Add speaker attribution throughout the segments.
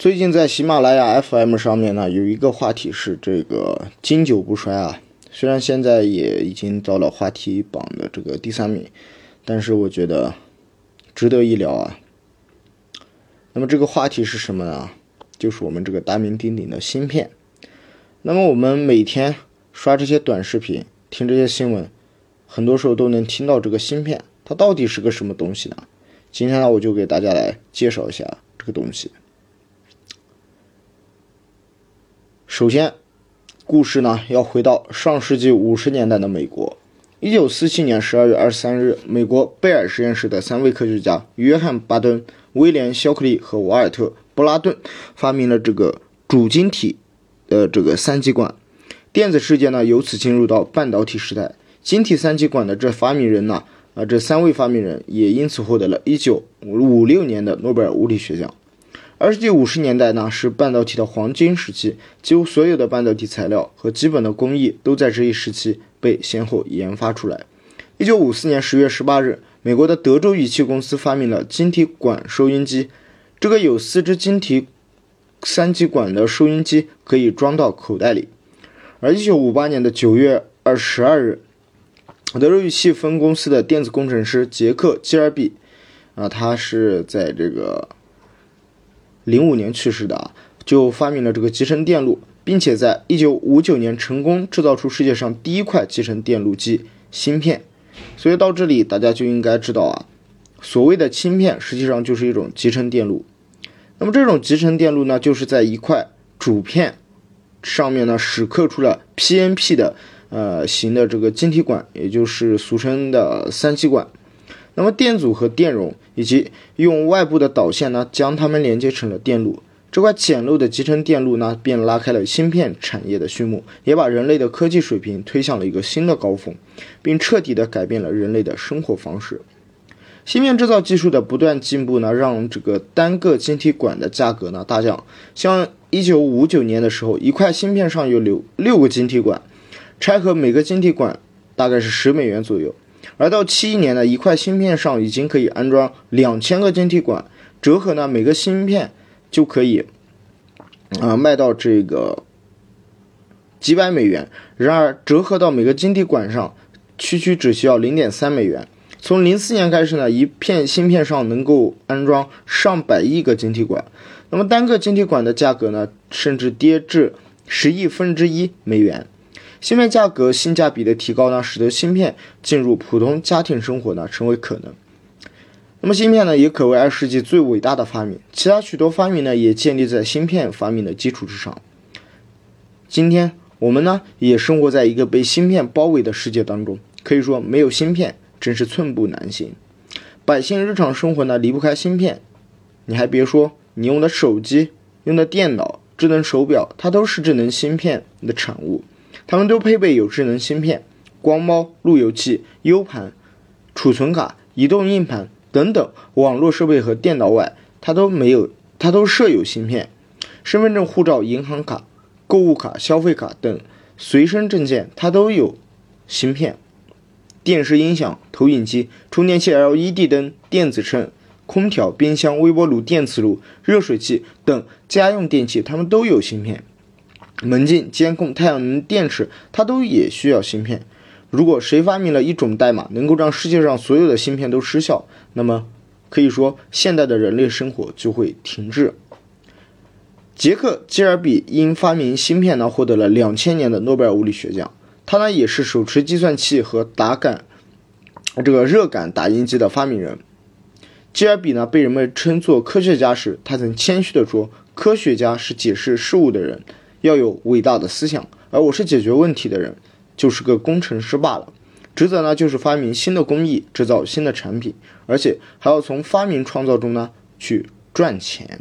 Speaker 1: 最近在喜马拉雅 FM 上面呢，有一个话题是这个经久不衰啊。虽然现在也已经到了话题榜的这个第三名，但是我觉得值得一聊啊。那么这个话题是什么呢？就是我们这个大名鼎鼎的芯片。那么我们每天刷这些短视频，听这些新闻，很多时候都能听到这个芯片，它到底是个什么东西呢？今天呢，我就给大家来介绍一下这个东西。首先，故事呢要回到上世纪五十年代的美国。一九四七年十二月二十三日，美国贝尔实验室的三位科学家约翰·巴顿、威廉·肖克利和瓦尔特·布拉顿发明了这个主晶体的这个三极管。电子世界呢由此进入到半导体时代。晶体三极管的这发明人呢？啊，这三位发明人也因此获得了1956年的诺贝尔物理学奖。二十世纪五十年代呢，是半导体的黄金时期，几乎所有的半导体材料和基本的工艺都在这一时期被先后研发出来。一九五四年十月十八日，美国的德州仪器公司发明了晶体管收音机，这个有四只晶体三极管的收音机可以装到口袋里。而一九五八年的九月二十二日。德州仪器分公司的电子工程师杰克·基尔比，啊，他是在这个零五年去世的啊，就发明了这个集成电路，并且在一九五九年成功制造出世界上第一块集成电路机芯片。所以到这里，大家就应该知道啊，所谓的芯片实际上就是一种集成电路。那么这种集成电路呢，就是在一块主片上面呢，蚀刻出了 PNP 的。呃，型的这个晶体管，也就是俗称的三极管。那么电阻和电容，以及用外部的导线呢，将它们连接成了电路。这块简陋的集成电路呢，便拉开了芯片产业的序幕，也把人类的科技水平推向了一个新的高峰，并彻底的改变了人类的生活方式。芯片制造技术的不断进步呢，让这个单个晶体管的价格呢大降。像一九五九年的时候，一块芯片上有六六个晶体管。拆合每个晶体管大概是十美元左右，而到七一年呢，一块芯片上已经可以安装两千个晶体管，折合呢每个芯片就可以啊卖到这个几百美元。然而折合到每个晶体管上，区区只需要零点三美元。从零四年开始呢，一片芯片上能够安装上百亿个晶体管，那么单个晶体管的价格呢，甚至跌至十亿分之一美元。芯片价格性价比的提高呢，使得芯片进入普通家庭生活呢成为可能。那么芯片呢，也可谓二十世纪最伟大的发明。其他许多发明呢，也建立在芯片发明的基础之上。今天我们呢，也生活在一个被芯片包围的世界当中，可以说没有芯片真是寸步难行。百姓日常生活呢，离不开芯片。你还别说，你用的手机、用的电脑、智能手表，它都是智能芯片的产物。它们都配备有智能芯片、光猫、路由器、U 盘、储存卡、移动硬盘等等网络设备和电脑外，它都没有，它都设有芯片。身份证、护照、银行卡、购物卡、消费卡等随身证件，它都有芯片。电视、音响、投影机、充电器、LED 灯、电子秤、空调、冰箱、微波炉、电磁炉、热水器等家用电器，它们都有芯片。门禁、监控、太阳能电池，它都也需要芯片。如果谁发明了一种代码，能够让世界上所有的芯片都失效，那么可以说现代的人类生活就会停滞。杰克·基尔比因发明芯片呢，获得了两千年的诺贝尔物理学奖。他呢，也是手持计算器和打感这个热感打印机的发明人。基尔比呢，被人们称作科学家时，他曾谦虚地说：“科学家是解释事物的人。”要有伟大的思想，而我是解决问题的人，就是个工程师罢了。职责呢，就是发明新的工艺，制造新的产品，而且还要从发明创造中呢去赚钱。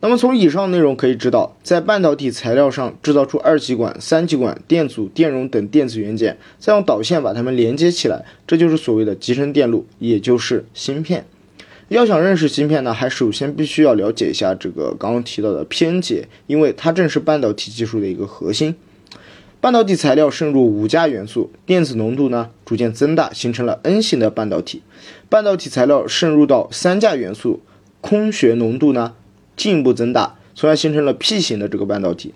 Speaker 1: 那么从以上内容可以知道，在半导体材料上制造出二极管、三极管、电阻、电容等电子元件，再用导线把它们连接起来，这就是所谓的集成电路，也就是芯片。要想认识芯片呢，还首先必须要了解一下这个刚刚提到的偏解，因为它正是半导体技术的一个核心。半导体材料渗入五价元素，电子浓度呢逐渐增大，形成了 N 型的半导体。半导体材料渗入到三价元素，空穴浓度呢进一步增大，从而形成了 P 型的这个半导体。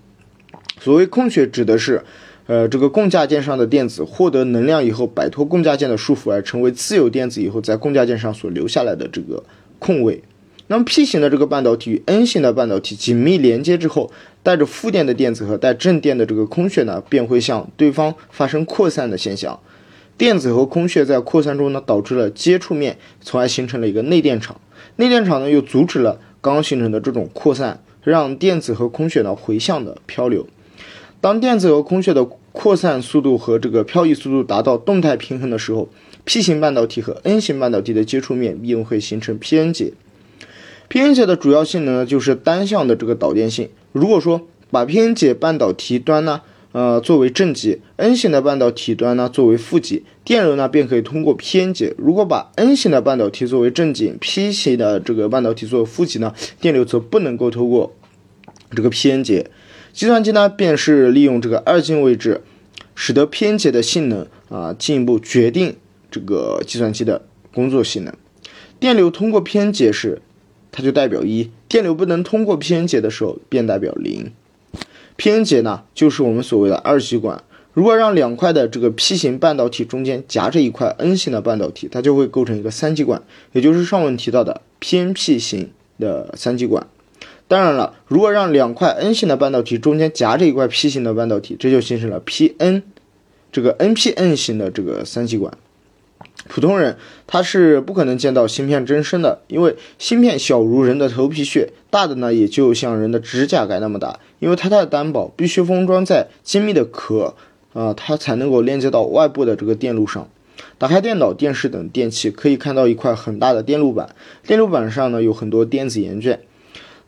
Speaker 1: 所谓空穴，指的是，呃，这个共价键上的电子获得能量以后，摆脱共价键的束缚，而成为自由电子以后，在共价键上所留下来的这个空位。那么 P 型的这个半导体与 N 型的半导体紧密连接之后，带着负电的电子和带正电的这个空穴呢，便会向对方发生扩散的现象。电子和空穴在扩散中呢，导致了接触面，从而形成了一个内电场。内电场呢，又阻止了刚刚形成的这种扩散，让电子和空穴呢回向的漂流。当电子和空穴的扩散速度和这个漂移速度达到动态平衡的时候，P 型半导体和 N 型半导体的接触面便会形成 P-N 结。P-N 结的主要性能呢，就是单向的这个导电性。如果说把 P-N 结半导体端呢，呃，作为正极，N 型的半导体端呢作为负极，电流呢便可以通过 P-N 结。如果把 N 型的半导体作为正极，P 型的这个半导体作为负极呢，电流则不能够通过这个 P-N 结。计算机呢，便是利用这个二进位置，使得偏结的性能啊，进一步决定这个计算机的工作性能。电流通过 P-N 结时，它就代表一；电流不能通过 P-N 结的时候，便代表零。P-N 结呢，就是我们所谓的二极管。如果让两块的这个 P 型半导体中间夹着一块 N 型的半导体，它就会构成一个三极管，也就是上文提到的 P-N-P 型的三极管。当然了，如果让两块 N 型的半导体中间夹着一块 P 型的半导体，这就形成了 P-N 这个 N-P-N 型的这个三极管。普通人他是不可能见到芯片真身的，因为芯片小如人的头皮屑，大的呢也就像人的指甲盖那么大。因为它太单薄，必须封装在精密的壳啊，它才能够连接到外部的这个电路上。打开电脑、电视等电器，可以看到一块很大的电路板，电路板上呢有很多电子元件。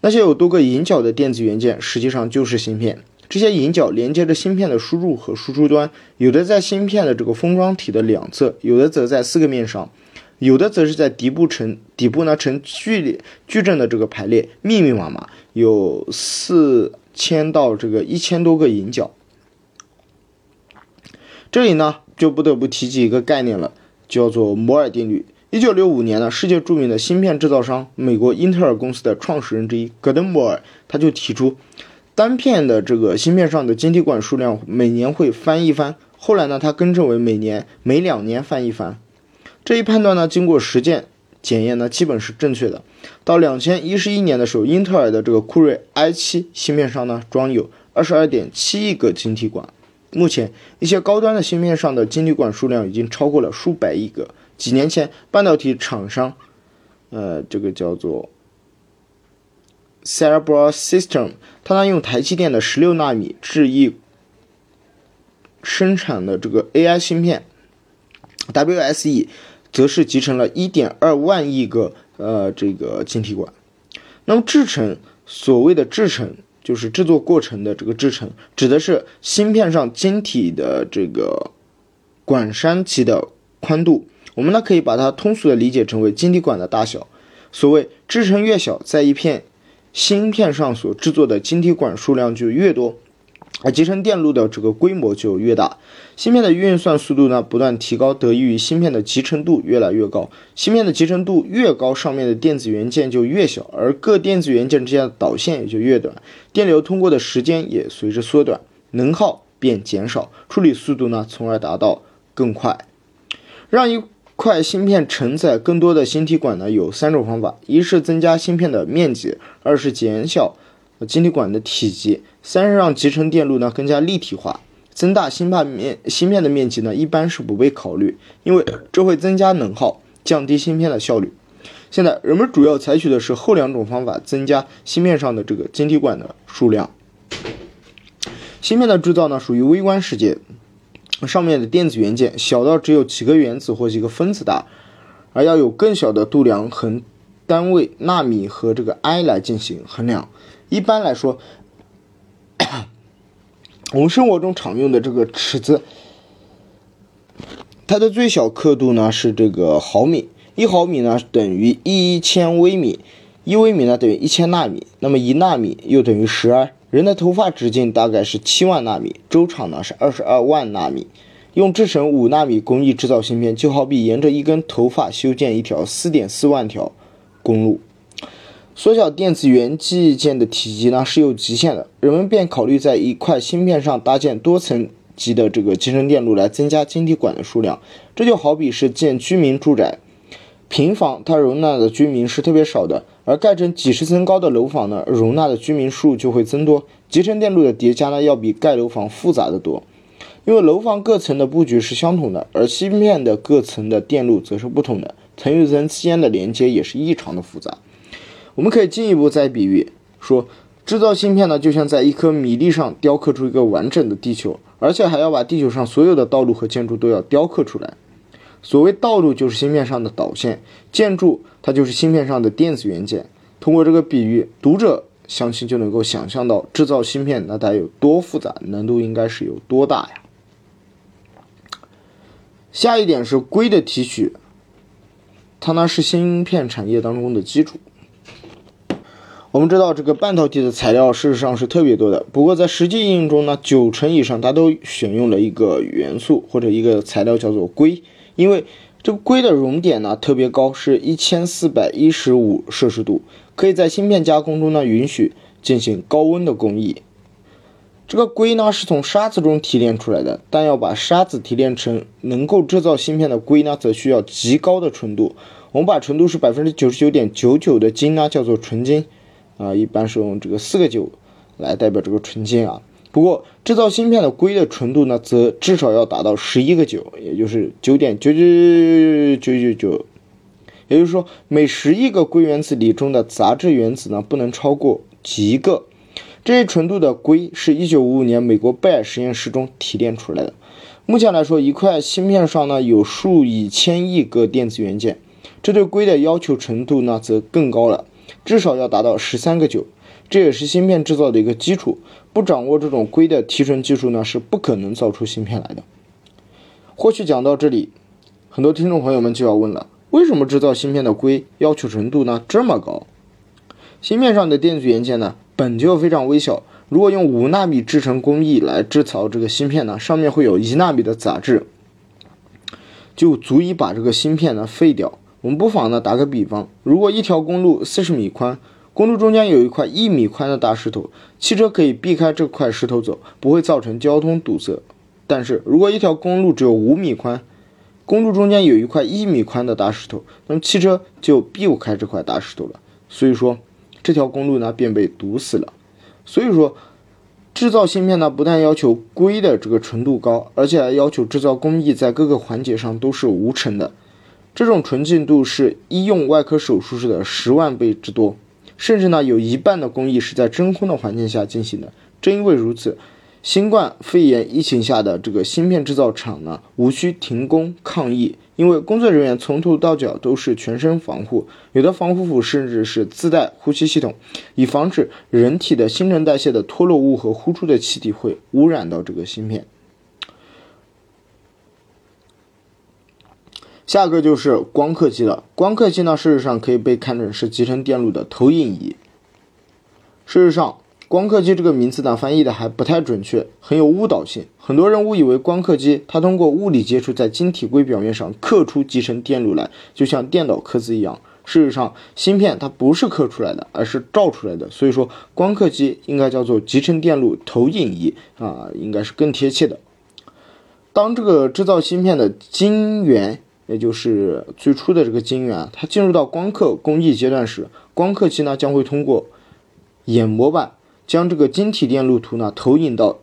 Speaker 1: 那些有多个引脚的电子元件，实际上就是芯片。这些引脚连接着芯片的输入和输出端，有的在芯片的这个封装体的两侧，有的则在四个面上，有的则是在底部呈底部呢呈矩列矩阵的这个排列，密密麻麻，有四千到这个一千多个引脚。这里呢就不得不提及一个概念了，叫做摩尔定律。一九六五年呢，世界著名的芯片制造商美国英特尔公司的创始人之一戈登·摩尔，他就提出，单片的这个芯片上的晶体管数量每年会翻一番。后来呢，他更正为每年每两年翻一番。这一判断呢，经过实践检验呢，基本是正确的。到两千一十一年的时候，英特尔的这个酷睿 i 七芯片上呢，装有二十二点七亿个晶体管。目前，一些高端的芯片上的晶体管数量已经超过了数百亿个。几年前，半导体厂商，呃，这个叫做 Cerebral System，它呢用台积电的十六纳米制艺生产的这个 AI 芯片 WSE，则是集成了一点二万亿个呃这个晶体管。那么制程，所谓的制程就是制作过程的这个制程，指的是芯片上晶体的这个管栅级的宽度。我们呢可以把它通俗的理解成为晶体管的大小。所谓制程越小，在一片芯片上所制作的晶体管数量就越多，而集成电路的这个规模就越大。芯片的运算速度呢不断提高，得益于芯片的集成度越来越高。芯片的集成度越高，上面的电子元件就越小，而各电子元件之间的导线也就越短，电流通过的时间也随之缩短，能耗便减少，处理速度呢从而达到更快，让一。块芯片承载更多的晶体管呢，有三种方法：一是增加芯片的面积，二是减小晶体管的体积，三是让集成电路呢更加立体化。增大芯片面芯片的面积呢，一般是不被考虑，因为这会增加能耗，降低芯片的效率。现在人们主要采取的是后两种方法，增加芯片上的这个晶体管的数量。芯片的制造呢，属于微观世界。上面的电子元件小到只有几个原子或几个分子大，而要有更小的度量衡单位纳米和这个埃来进行衡量。一般来说，我们生活中常用的这个尺子，它的最小刻度呢是这个毫米，一毫米呢等于一千微米，一微米呢等于一千纳米，那么一纳米又等于十二。人的头发直径大概是七万纳米，周长呢是二十二万纳米。用制成五纳米工艺制造芯片，就好比沿着一根头发修建一条四点四万条公路。缩小电子元器件的体积呢是有极限的，人们便考虑在一块芯片上搭建多层级的这个集成电路来增加晶体管的数量。这就好比是建居民住宅，平房它容纳的居民是特别少的，而盖成几十层高的楼房呢，容纳的居民数就会增多。集成电路的叠加呢要比盖楼房复杂的多，因为楼房各层的布局是相同的，而芯片的各层的电路则是不同的，层与层之间的连接也是异常的复杂。我们可以进一步再比喻说，制造芯片呢，就像在一颗米粒上雕刻出一个完整的地球，而且还要把地球上所有的道路和建筑都要雕刻出来。所谓道路就是芯片上的导线，建筑它就是芯片上的电子元件。通过这个比喻，读者相信就能够想象到制造芯片那得有多复杂，难度应该是有多大呀。下一点是硅的提取，它呢是芯片产业当中的基础。我们知道这个半导体的材料事实上是特别多的，不过在实际应用中呢，九成以上它都选用了一个元素或者一个材料叫做硅，因为这个硅的熔点呢特别高，是一千四百一十五摄氏度，可以在芯片加工中呢允许进行高温的工艺。这个硅呢是从沙子中提炼出来的，但要把沙子提炼成能够制造芯片的硅呢，则需要极高的纯度。我们把纯度是百分之九十九点九九的金呢叫做纯金。啊，一般是用这个四个九来代表这个纯金啊。不过制造芯片的硅的纯度呢，则至少要达到十一个九，也就是九点九九九九九。也就是说，每十亿个硅原子里中的杂质原子呢，不能超过几个。这些纯度的硅是一九五五年美国贝尔实验室中提炼出来的。目前来说，一块芯片上呢有数以千亿个电子元件，这对硅的要求程度呢则更高了。至少要达到十三个九，这也是芯片制造的一个基础。不掌握这种硅的提纯技术呢，是不可能造出芯片来的。或许讲到这里，很多听众朋友们就要问了：为什么制造芯片的硅要求纯度呢这么高？芯片上的电子元件呢本就非常微小，如果用五纳米制成工艺来制造这个芯片呢，上面会有一纳米的杂质，就足以把这个芯片呢废掉。我们不妨呢打个比方，如果一条公路四十米宽，公路中间有一块一米宽的大石头，汽车可以避开这块石头走，不会造成交通堵塞。但是如果一条公路只有五米宽，公路中间有一块一米宽的大石头，那么汽车就避不开这块大石头了。所以说，这条公路呢便被堵死了。所以说，制造芯片呢不但要求硅的这个纯度高，而且还要求制造工艺在各个环节上都是无尘的。这种纯净度是医用外科手术室的十万倍之多，甚至呢有一半的工艺是在真空的环境下进行的。正因为如此，新冠肺炎疫情下的这个芯片制造厂呢无需停工抗疫，因为工作人员从头到脚都是全身防护，有的防护服甚至是自带呼吸系统，以防止人体的新陈代谢的脱落物和呼出的气体会污染到这个芯片。下个就是光刻机了。光刻机呢，事实上可以被看成是集成电路的投影仪。事实上，光刻机这个名字呢，翻译的还不太准确，很有误导性。很多人误以为光刻机它通过物理接触在晶体硅表面上刻出集成电路来，就像电脑刻字一样。事实上，芯片它不是刻出来的，而是照出来的。所以说，光刻机应该叫做集成电路投影仪啊，应该是更贴切的。当这个制造芯片的晶圆。也就是最初的这个晶圆，它进入到光刻工艺阶段时，光刻机呢将会通过眼模板将这个晶体电路图呢投影到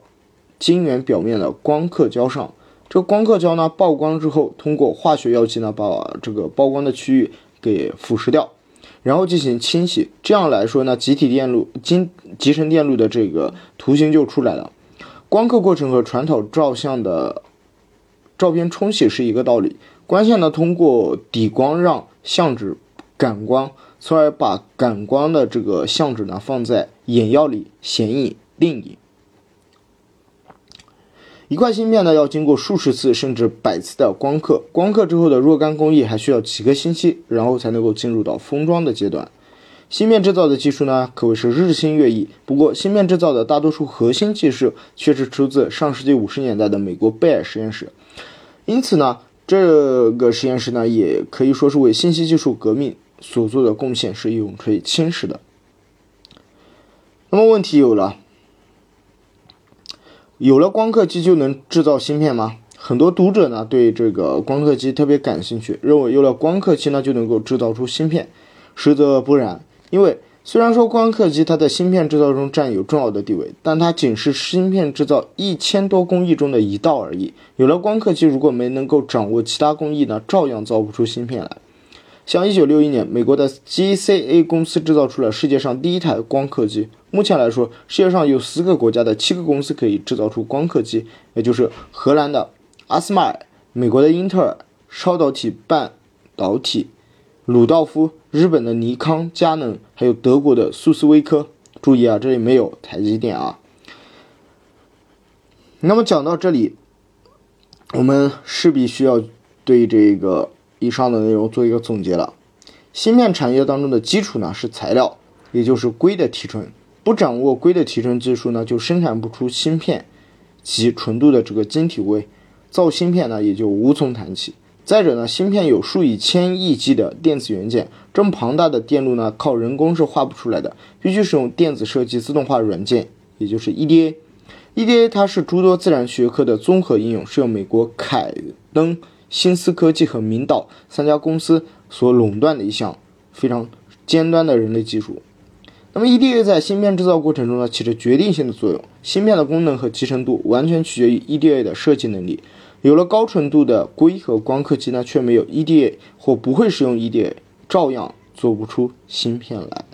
Speaker 1: 晶圆表面的光刻胶上。这个光刻胶呢曝光之后，通过化学药剂呢把这个曝光的区域给腐蚀掉，然后进行清洗。这样来说呢，集体电路晶集成电路的这个图形就出来了。光刻过程和传统照相的照片冲洗是一个道理。光线呢，通过底光让相纸感光，从而把感光的这个相纸呢放在眼药里显影定影。一块芯片呢要经过数十次甚至百次的光刻，光刻之后的若干工艺还需要几个星期，然后才能够进入到封装的阶段。芯片制造的技术呢可谓是日新月异，不过芯片制造的大多数核心技术却是出自上世纪五十年代的美国贝尔实验室，因此呢。这个实验室呢，也可以说是为信息技术革命所做的贡献是永垂青史的。那么问题有了，有了光刻机就能制造芯片吗？很多读者呢对这个光刻机特别感兴趣，认为有了光刻机呢就能够制造出芯片，实则不然。因为虽然说光刻机它在芯片制造中占有重要的地位，但它仅是芯片制造一千多工艺中的一道而已。有了光刻机，如果没能够掌握其他工艺呢，照样造不出芯片来。像一九六一年，美国的 GCA 公司制造出了世界上第一台光刻机。目前来说，世界上有十个国家的七个公司可以制造出光刻机，也就是荷兰的。阿斯麦尔、美国的英特尔、超导体半导体、鲁道夫、日本的尼康、佳能，还有德国的苏斯威科。注意啊，这里没有台积电啊。那么讲到这里，我们势必需要对这个以上的内容做一个总结了。芯片产业当中的基础呢是材料，也就是硅的提纯。不掌握硅的提纯技术呢，就生产不出芯片及纯度的这个晶体硅。造芯片呢，也就无从谈起。再者呢，芯片有数以千亿计的电子元件，这么庞大的电路呢，靠人工是画不出来的，必须使用电子设计自动化软件，也就是 EDA。EDA 它是诸多自然学科的综合应用，是由美国凯登、新思科技和明岛三家公司所垄断的一项非常尖端的人类技术。那么 EDA 在芯片制造过程中呢，起着决定性的作用。芯片的功能和集成度完全取决于 EDA 的设计能力。有了高纯度的硅和光刻机呢，却没有 EDA 或不会使用 EDA，照样做不出芯片来。